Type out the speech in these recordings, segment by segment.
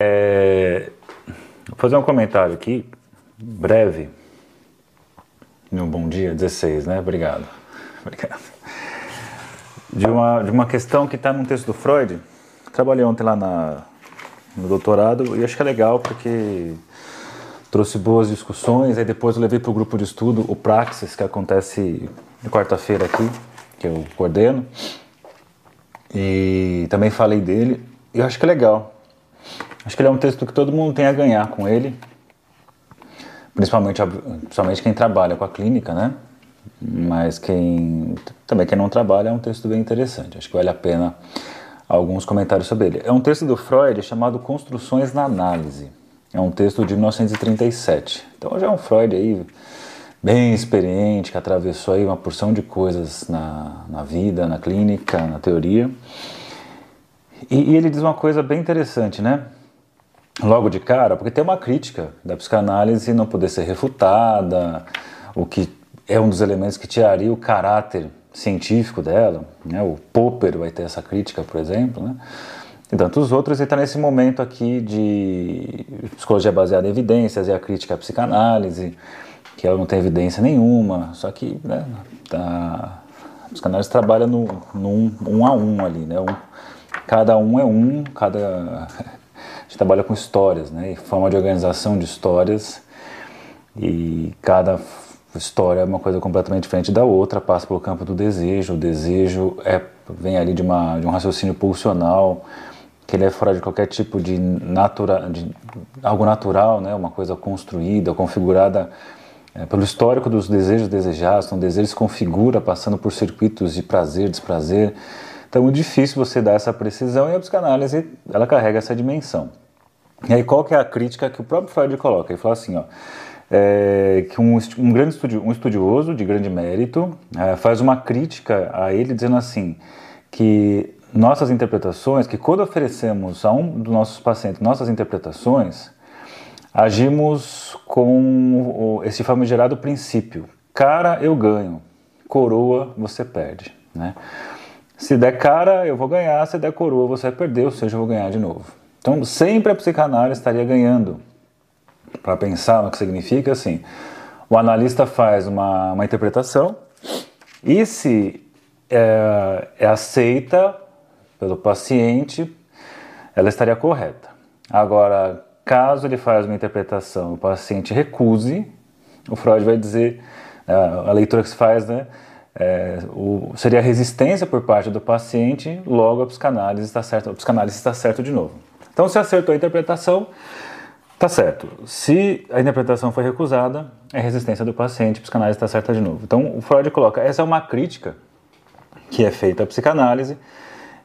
É, vou fazer um comentário aqui, breve. No Bom Dia 16, né? Obrigado. Obrigado. De uma, de uma questão que está num texto do Freud. Trabalhei ontem lá na, no doutorado e acho que é legal porque trouxe boas discussões. Aí depois eu levei para o grupo de estudo o Praxis, que acontece quarta-feira aqui, que eu coordeno. E também falei dele. E eu acho que é legal. Acho que ele é um texto que todo mundo tem a ganhar com ele. Principalmente, principalmente quem trabalha com a clínica, né? Mas quem também quem não trabalha é um texto bem interessante. Acho que vale a pena alguns comentários sobre ele. É um texto do Freud chamado Construções na Análise. É um texto de 1937. Então já é um Freud aí bem experiente, que atravessou aí uma porção de coisas na, na vida, na clínica, na teoria. E, e ele diz uma coisa bem interessante, né? Logo de cara, porque tem uma crítica da psicanálise não poder ser refutada, o que é um dos elementos que tiraria o caráter científico dela. Né? O Popper vai ter essa crítica, por exemplo. Né? E tantos outros, e está nesse momento aqui de psicologia baseada em evidências e a crítica à psicanálise que ela não tem evidência nenhuma, só que né, tá, a psicanálise trabalha no, no um, um, a um ali, né? Um, cada um é um, cada gente trabalha com histórias, né? E forma de organização de histórias e cada história é uma coisa completamente diferente da outra, passa pelo campo do desejo. O desejo é vem ali de uma de um raciocínio pulsional que ele é fora de qualquer tipo de natura, de algo natural, né? Uma coisa construída, configurada é, pelo histórico dos desejos desejados, então o desejo se configura passando por circuitos de prazer, desprazer. Então é difícil você dar essa precisão e a psicanálise ela carrega essa dimensão. E aí qual que é a crítica que o próprio Freud coloca? Ele fala assim, ó, é, que um, um grande estudi um estudioso de grande mérito é, faz uma crítica a ele dizendo assim que nossas interpretações, que quando oferecemos a um dos nossos pacientes nossas interpretações, agimos com esse famigerado princípio: cara, eu ganho, coroa, você perde. Né? Se der cara, eu vou ganhar, se der coroa, você vai perder, ou seja, eu vou ganhar de novo. Então, sempre a psicanálise estaria ganhando. Para pensar no que significa, assim, o analista faz uma, uma interpretação e se é, é aceita pelo paciente, ela estaria correta. Agora, Caso ele faça uma interpretação e o paciente recuse, o Freud vai dizer, né, a leitura que se faz, né, é, o, seria resistência por parte do paciente, logo a psicanálise está certa, a psicanálise está certo de novo. Então, se acertou a interpretação, está certo. Se a interpretação foi recusada, é resistência do paciente, a psicanálise está certa de novo. Então, o Freud coloca, essa é uma crítica que é feita à psicanálise,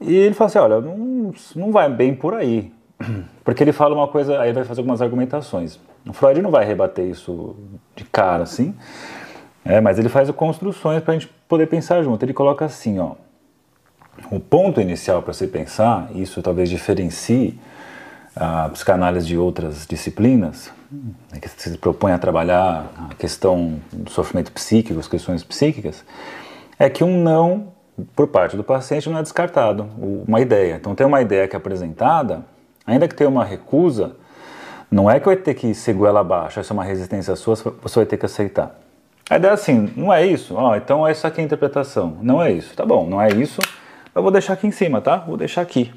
e ele fala assim, olha, não, não vai bem por aí. Porque ele fala uma coisa, aí vai fazer algumas argumentações. O Freud não vai rebater isso de cara assim, é, mas ele faz construções para a gente poder pensar junto. Ele coloca assim, ó, o ponto inicial para se pensar, isso talvez diferencie a psicanálise de outras disciplinas, né, que se propõe a trabalhar a questão do sofrimento psíquico, as questões psíquicas, é que um não por parte do paciente não é descartado, uma ideia. Então tem uma ideia que é apresentada, Ainda que tenha uma recusa, não é que vai ter que ser goela abaixo, essa é uma resistência sua, você vai ter que aceitar. A ideia é assim, não é isso? Oh, então essa aqui é a interpretação. Não é isso. Tá bom, não é isso. Eu vou deixar aqui em cima, tá? Vou deixar aqui.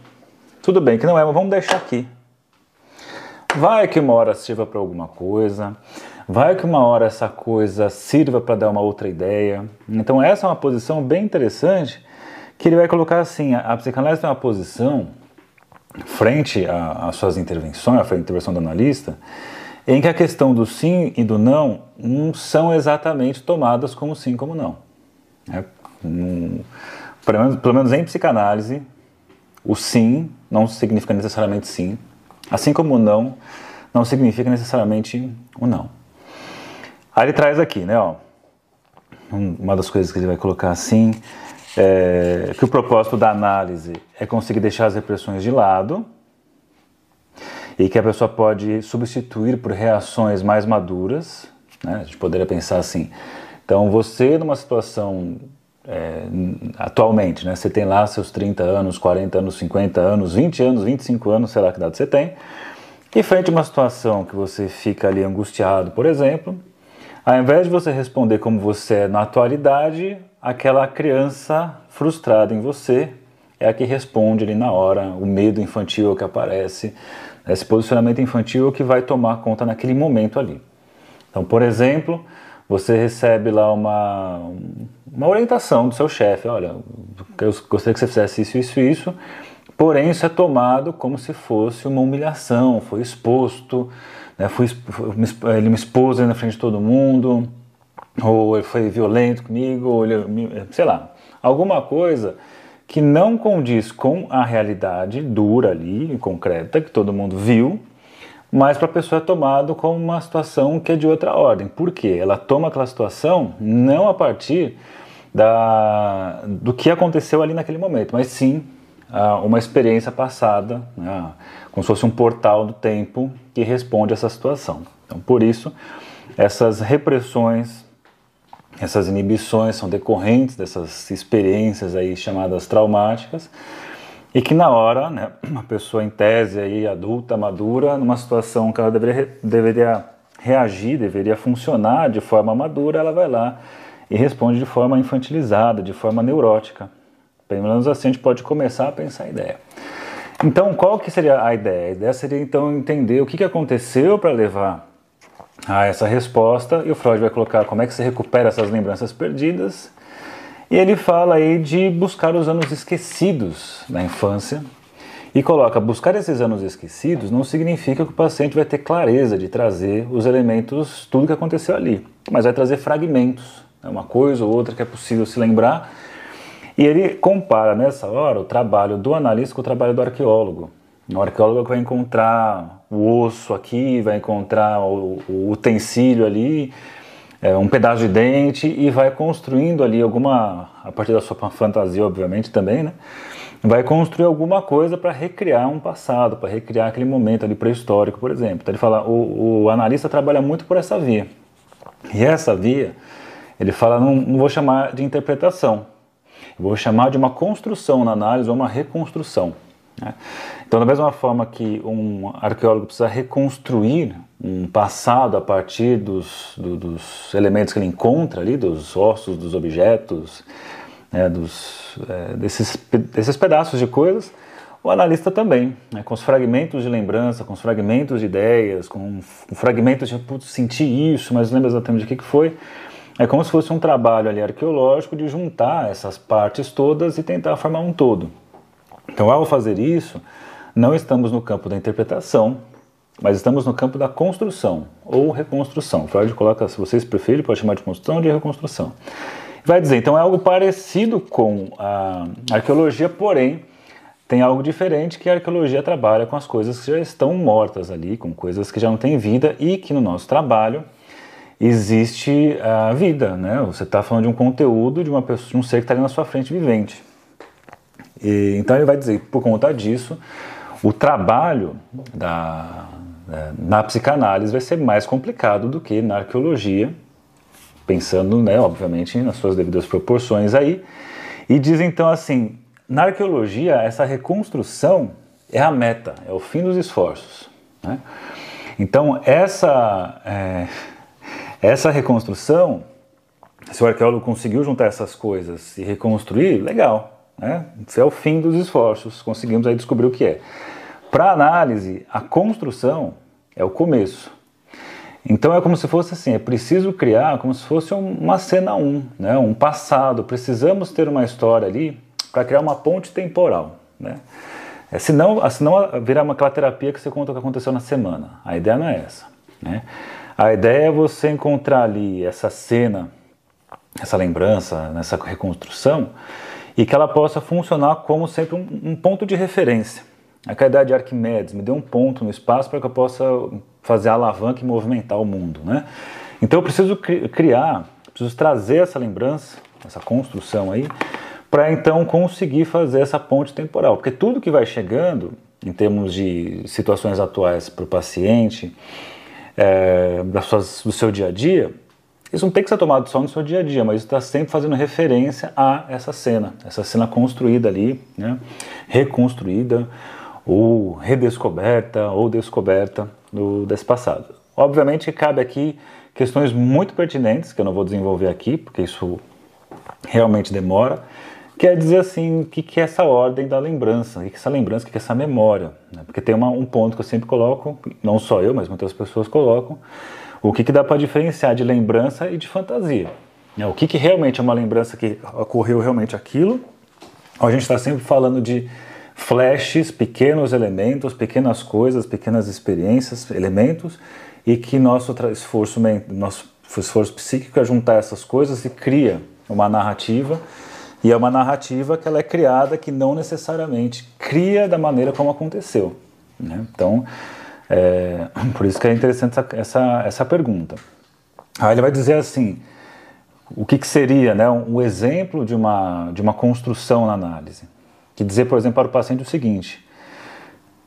Tudo bem que não é, mas vamos deixar aqui. Vai que uma hora sirva para alguma coisa. Vai que uma hora essa coisa sirva para dar uma outra ideia. Então essa é uma posição bem interessante que ele vai colocar assim, a, a psicanálise tem uma posição frente às suas intervenções, à frente intervenção do analista, em que a questão do sim e do não não são exatamente tomadas como sim como não. É, um, pelo, menos, pelo menos em psicanálise, o sim não significa necessariamente sim, assim como o não não significa necessariamente o não. Aí ele traz aqui, né, ó, uma das coisas que ele vai colocar assim, é, que o propósito da análise é conseguir deixar as repressões de lado e que a pessoa pode substituir por reações mais maduras. Né? A gente poderia pensar assim. Então, você numa situação é, atualmente, né? Você tem lá seus 30 anos, 40 anos, 50 anos, 20 anos, 25 anos, sei lá que idade você tem. E frente a uma situação que você fica ali angustiado, por exemplo, ao invés de você responder como você é na atualidade, aquela criança frustrada em você é a que responde ali na hora, o medo infantil que aparece, esse posicionamento infantil que vai tomar conta naquele momento ali. Então, por exemplo, você recebe lá uma, uma orientação do seu chefe, olha, eu gostaria que você fizesse isso, isso, isso, porém isso é tomado como se fosse uma humilhação, foi exposto, né, foi, ele me expôs na frente de todo mundo, ou ele foi violento comigo, ou ele, sei lá, alguma coisa que não condiz com a realidade dura ali, concreta, que todo mundo viu, mas para a pessoa é tomado como uma situação que é de outra ordem. Por quê? Ela toma aquela situação não a partir da, do que aconteceu ali naquele momento, mas sim uma experiência passada, né, como se fosse um portal do tempo que responde a essa situação. Então, por isso, essas repressões, essas inibições são decorrentes dessas experiências aí chamadas traumáticas e que na hora, né, uma pessoa em tese aí adulta, madura, numa situação que ela deveria, deveria reagir, deveria funcionar de forma madura, ela vai lá e responde de forma infantilizada, de forma neurótica. Pelo menos assim a gente pode começar a pensar a ideia. Então, qual que seria a ideia? A ideia seria então entender o que, aconteceu para levar a essa resposta, e o Freud vai colocar como é que se recupera essas lembranças perdidas e ele fala aí de buscar os anos esquecidos da infância e coloca buscar esses anos esquecidos não significa que o paciente vai ter clareza de trazer os elementos, tudo que aconteceu ali, mas vai trazer fragmentos, né, uma coisa ou outra que é possível se lembrar. E ele compara nessa hora o trabalho do analista com o trabalho do arqueólogo. O arqueólogo vai encontrar o osso aqui, vai encontrar o, o utensílio ali, é, um pedaço de dente e vai construindo ali alguma, a partir da sua fantasia, obviamente também, né? Vai construir alguma coisa para recriar um passado, para recriar aquele momento ali pré-histórico, por exemplo. Então ele fala, o, o, analista trabalha muito por essa via. E essa via, ele fala, não, não vou chamar de interpretação, vou chamar de uma construção na análise ou uma reconstrução. Né? Então, da mesma forma que um arqueólogo precisa reconstruir um passado a partir dos, do, dos elementos que ele encontra ali, dos ossos, dos objetos, né, dos, é, desses, desses pedaços de coisas, o analista também, né, com os fragmentos de lembrança, com os fragmentos de ideias, com, com fragmentos de putz, senti isso, mas não lembro exatamente o que, que foi. É como se fosse um trabalho ali arqueológico de juntar essas partes todas e tentar formar um todo. Então, ao fazer isso, não estamos no campo da interpretação, mas estamos no campo da construção ou reconstrução. Freud coloca, se vocês preferem, pode chamar de construção ou de reconstrução. Vai dizer, então é algo parecido com a arqueologia, porém tem algo diferente que a arqueologia trabalha com as coisas que já estão mortas ali, com coisas que já não têm vida e que no nosso trabalho existe a vida, né? Você está falando de um conteúdo de uma pessoa, de um ser que está ali na sua frente vivente. E, então ele vai dizer, por conta disso, o trabalho da, é, na psicanálise vai ser mais complicado do que na arqueologia, pensando, né, obviamente, nas suas devidas proporções aí. E diz então assim: na arqueologia, essa reconstrução é a meta, é o fim dos esforços. Né? Então, essa, é, essa reconstrução, se o arqueólogo conseguiu juntar essas coisas e reconstruir, legal. Né? É o fim dos esforços, conseguimos aí descobrir o que é. Para análise, a construção é o começo. Então é como se fosse assim, é preciso criar como se fosse uma cena 1, né? um passado. Precisamos ter uma história ali para criar uma ponte temporal. Né? É, senão, senão virar uma terapia que você conta o que aconteceu na semana. A ideia não é essa. Né? A ideia é você encontrar ali essa cena, essa lembrança, nessa reconstrução, e que ela possa funcionar como sempre um, um ponto de referência. A caridade de Arquimedes me deu um ponto no espaço para que eu possa fazer a alavanca e movimentar o mundo. Né? Então eu preciso criar, preciso trazer essa lembrança, essa construção aí, para então conseguir fazer essa ponte temporal. Porque tudo que vai chegando, em termos de situações atuais para o paciente, é, das suas, do seu dia a dia, isso não tem que ser tomado só no seu dia a dia, mas está sempre fazendo referência a essa cena, essa cena construída ali, né, reconstruída, ou redescoberta ou descoberta do, desse passado. Obviamente cabe aqui questões muito pertinentes, que eu não vou desenvolver aqui, porque isso realmente demora, quer dizer assim, o que, que é essa ordem da lembrança, o que, que é essa lembrança, o que, que é essa memória. Né? Porque tem uma, um ponto que eu sempre coloco, não só eu, mas muitas pessoas colocam, o que, que dá para diferenciar de lembrança e de fantasia. Né? O que, que realmente é uma lembrança que ocorreu realmente aquilo, a gente está sempre falando de flashes, pequenos elementos, pequenas coisas, pequenas experiências, elementos, e que nosso esforço, nosso esforço psíquico é juntar essas coisas e cria uma narrativa, e é uma narrativa que ela é criada que não necessariamente cria da maneira como aconteceu. Né? Então, é, por isso que é interessante essa, essa, essa pergunta. Aí ele vai dizer assim, o que, que seria né, um exemplo de uma, de uma construção na análise? Que dizer, por exemplo, para o paciente o seguinte: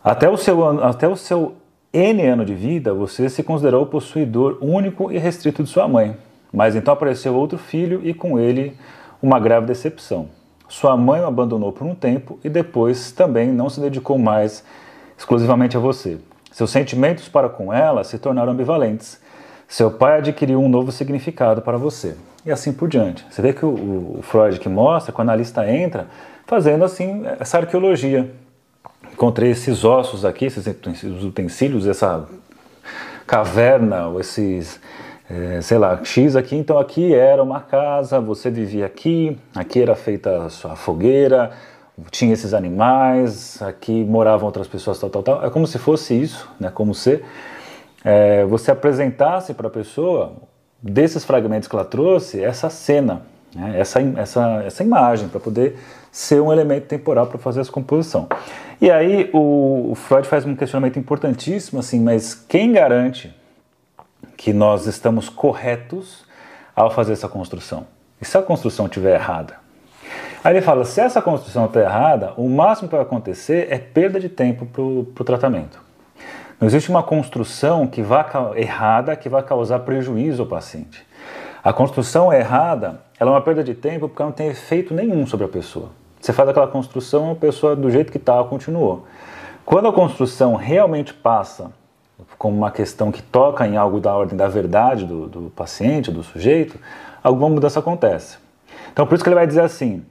até o seu, até o seu N ano de vida, você se considerou possuidor único e restrito de sua mãe. Mas então apareceu outro filho e com ele uma grave decepção. Sua mãe o abandonou por um tempo e depois também não se dedicou mais exclusivamente a você. Seus sentimentos para com ela se tornaram ambivalentes. Seu pai adquiriu um novo significado para você. E assim por diante. Você vê que o, o Freud que mostra, quando a lista entra, fazendo assim essa arqueologia. Encontrei esses ossos aqui, esses utensílios, essa caverna, ou esses, é, sei lá, X aqui. Então aqui era uma casa, você vivia aqui, aqui era feita a sua fogueira, tinha esses animais, aqui moravam outras pessoas, tal, tal, tal. É como se fosse isso, né? Como se é, você apresentasse para a pessoa, desses fragmentos que ela trouxe, essa cena, né? essa, essa, essa imagem, para poder ser um elemento temporal para fazer essa composição. E aí o, o Freud faz um questionamento importantíssimo, assim, mas quem garante que nós estamos corretos ao fazer essa construção? E se a construção estiver errada? Aí ele fala: se essa construção está errada, o máximo que vai acontecer é perda de tempo para o tratamento. Não existe uma construção que vá errada que vai causar prejuízo ao paciente. A construção errada ela é uma perda de tempo porque não tem efeito nenhum sobre a pessoa. Você faz aquela construção, a pessoa do jeito que estava continuou. Quando a construção realmente passa como uma questão que toca em algo da ordem da verdade do, do paciente, do sujeito, alguma mudança acontece. Então, por isso que ele vai dizer assim: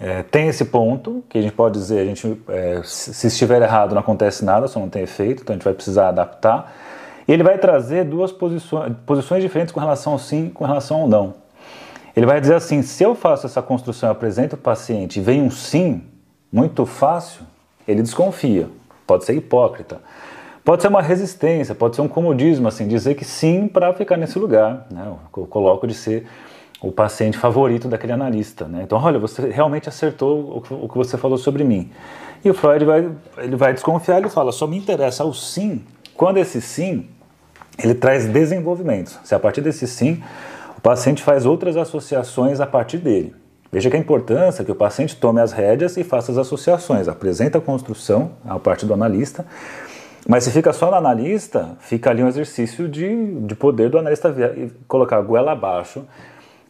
é, tem esse ponto que a gente pode dizer, a gente, é, se estiver errado não acontece nada, só não tem efeito, então a gente vai precisar adaptar. E ele vai trazer duas posições, posições diferentes com relação ao sim e com relação ao não. Ele vai dizer assim: se eu faço essa construção e apresento o paciente e vem um sim muito fácil, ele desconfia, pode ser hipócrita. Pode ser uma resistência, pode ser um comodismo, assim, dizer que sim para ficar nesse lugar. Né? Eu coloco de ser o paciente favorito daquele analista. Né? Então, olha, você realmente acertou o que você falou sobre mim. E o Freud vai, ele vai desconfiar, ele fala, só me interessa o sim, quando esse sim, ele traz desenvolvimento. Se a partir desse sim, o paciente faz outras associações a partir dele. Veja que a importância que o paciente tome as rédeas e faça as associações, apresenta a construção a partir do analista, mas se fica só no analista, fica ali um exercício de, de poder do analista colocar a goela abaixo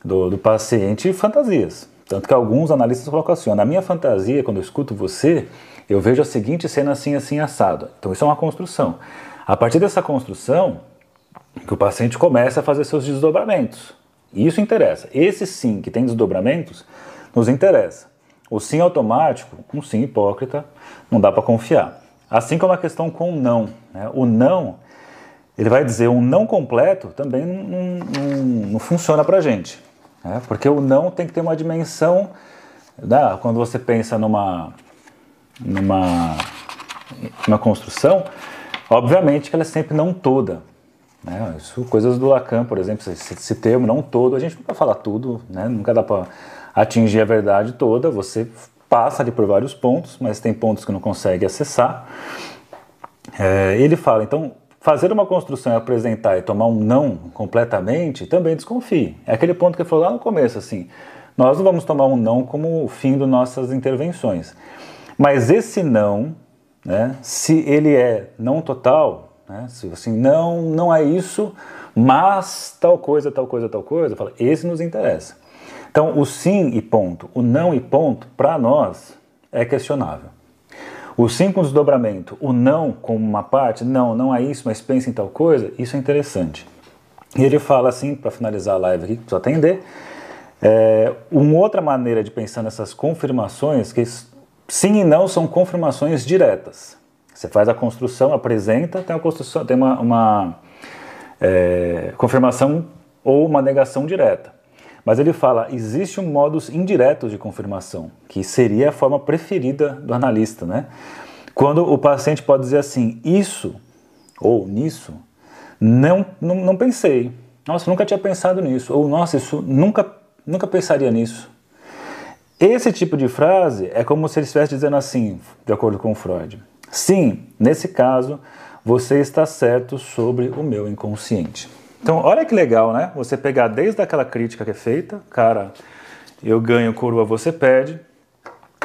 do, do paciente fantasias. Tanto que alguns analistas colocam assim: ó, na minha fantasia, quando eu escuto você, eu vejo a seguinte cena assim, assim, assado. Então isso é uma construção. A partir dessa construção, que o paciente começa a fazer seus desdobramentos. Isso interessa. Esse sim que tem desdobramentos nos interessa. O sim automático, um sim hipócrita, não dá para confiar. Assim como a questão com o não. Né? O não, ele vai dizer um não completo também não, não, não funciona para gente. Né? Porque o não tem que ter uma dimensão. Né? Quando você pensa numa, numa, construção, obviamente que ela é sempre não toda. Né? Isso, coisas do Lacan, por exemplo, esse, esse termo não todo, a gente nunca fala tudo, né? nunca dá para atingir a verdade toda, você passa ali por vários pontos, mas tem pontos que não consegue acessar. É, ele fala, então, fazer uma construção e apresentar e tomar um não completamente, também desconfie. É aquele ponto que ele falou lá no começo, assim, nós não vamos tomar um não como o fim das nossas intervenções. Mas esse não, né, se ele é não total, né? Se assim, não, não é isso, mas tal coisa, tal coisa, tal coisa, fala, esse nos interessa. Então, o sim e ponto, o não e ponto, para nós, é questionável. O sim com desdobramento, o não como uma parte, não, não é isso, mas pensa em tal coisa, isso é interessante. E ele fala assim, para finalizar a live aqui, só atender, é, uma outra maneira de pensar nessas confirmações, que sim e não são confirmações diretas. Você faz a construção, apresenta, tem, uma, construção, tem uma, uma é, confirmação ou uma negação direta. Mas ele fala, existe um modus indireto de confirmação, que seria a forma preferida do analista, né? Quando o paciente pode dizer assim, isso ou nisso, não, não, não pensei. Nossa, nunca tinha pensado nisso. Ou, nossa, isso nunca, nunca pensaria nisso. Esse tipo de frase é como se ele estivesse dizendo assim, de acordo com Freud. Sim, nesse caso, você está certo sobre o meu inconsciente. Então, olha que legal, né? Você pegar desde aquela crítica que é feita, cara, eu ganho, coroa, você perde.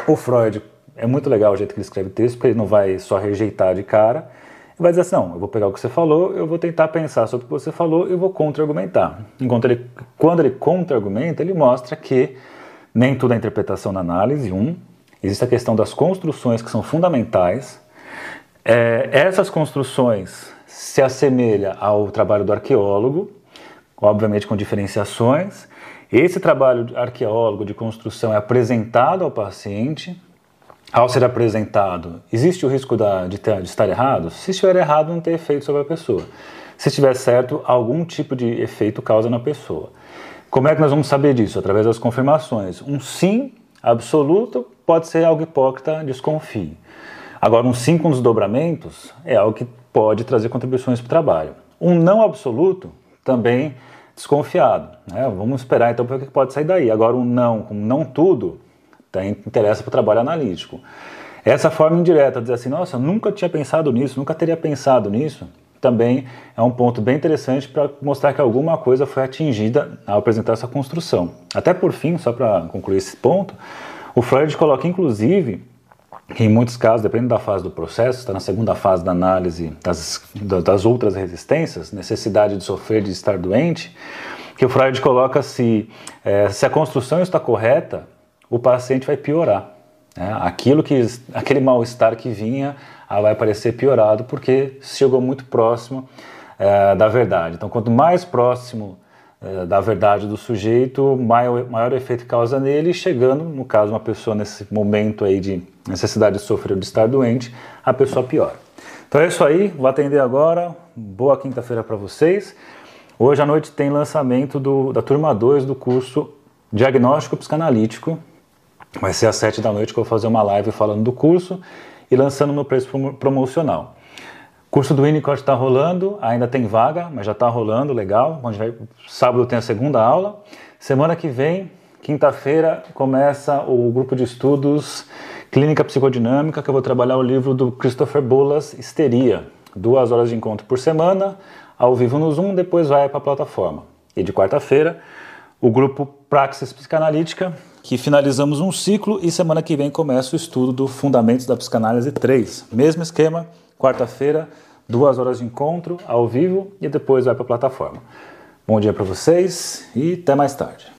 O Freud, é muito legal o jeito que ele escreve o texto, porque ele não vai só rejeitar de cara, e vai dizer assim, não, eu vou pegar o que você falou, eu vou tentar pensar sobre o que você falou e vou contra-argumentar. Enquanto ele, quando ele contra-argumenta, ele mostra que nem tudo é interpretação na análise, um, existe a questão das construções que são fundamentais, é, essas construções se assemelha ao trabalho do arqueólogo, obviamente com diferenciações. Esse trabalho de arqueólogo de construção é apresentado ao paciente. Ao ser apresentado, existe o risco da, de, ter, de estar errado? Se estiver errado, não tem efeito sobre a pessoa. Se estiver certo, algum tipo de efeito causa na pessoa. Como é que nós vamos saber disso? Através das confirmações. Um sim absoluto pode ser algo hipócrita, desconfie. Agora, um sim com desdobramentos é algo que pode trazer contribuições para o trabalho. Um não absoluto também desconfiado. Né? Vamos esperar então para o que pode sair daí. Agora, um não com não tudo interessa para o trabalho analítico. Essa forma indireta, dizer assim, nossa, nunca tinha pensado nisso, nunca teria pensado nisso, também é um ponto bem interessante para mostrar que alguma coisa foi atingida ao apresentar essa construção. Até por fim, só para concluir esse ponto, o Freud coloca inclusive em muitos casos, dependendo da fase do processo, está na segunda fase da análise das, das outras resistências, necessidade de sofrer, de estar doente, que o Freud coloca se, é, se a construção está correta, o paciente vai piorar. Né? Aquilo que, aquele mal-estar que vinha ah, vai parecer piorado porque chegou muito próximo é, da verdade. Então, quanto mais próximo da verdade do sujeito, maior, maior efeito causa nele, chegando, no caso, uma pessoa nesse momento aí de necessidade de sofrer ou de estar doente, a pessoa piora. Então é isso aí, vou atender agora. Boa quinta-feira para vocês. Hoje à noite tem lançamento do, da turma 2 do curso Diagnóstico Psicanalítico. Vai ser às 7 da noite que eu vou fazer uma live falando do curso e lançando no preço promocional. Curso do Winnicott está rolando, ainda tem vaga, mas já está rolando, legal. Onde vai, sábado tem a segunda aula. Semana que vem, quinta-feira, começa o grupo de estudos Clínica Psicodinâmica, que eu vou trabalhar o livro do Christopher Bolas, Histeria. Duas horas de encontro por semana, ao vivo no Zoom, depois vai para a plataforma. E de quarta-feira, o grupo Praxis Psicanalítica, que finalizamos um ciclo e semana que vem começa o estudo do Fundamentos da Psicanálise 3. Mesmo esquema, quarta-feira, duas horas de encontro ao vivo e depois vai para a plataforma. Bom dia para vocês e até mais tarde.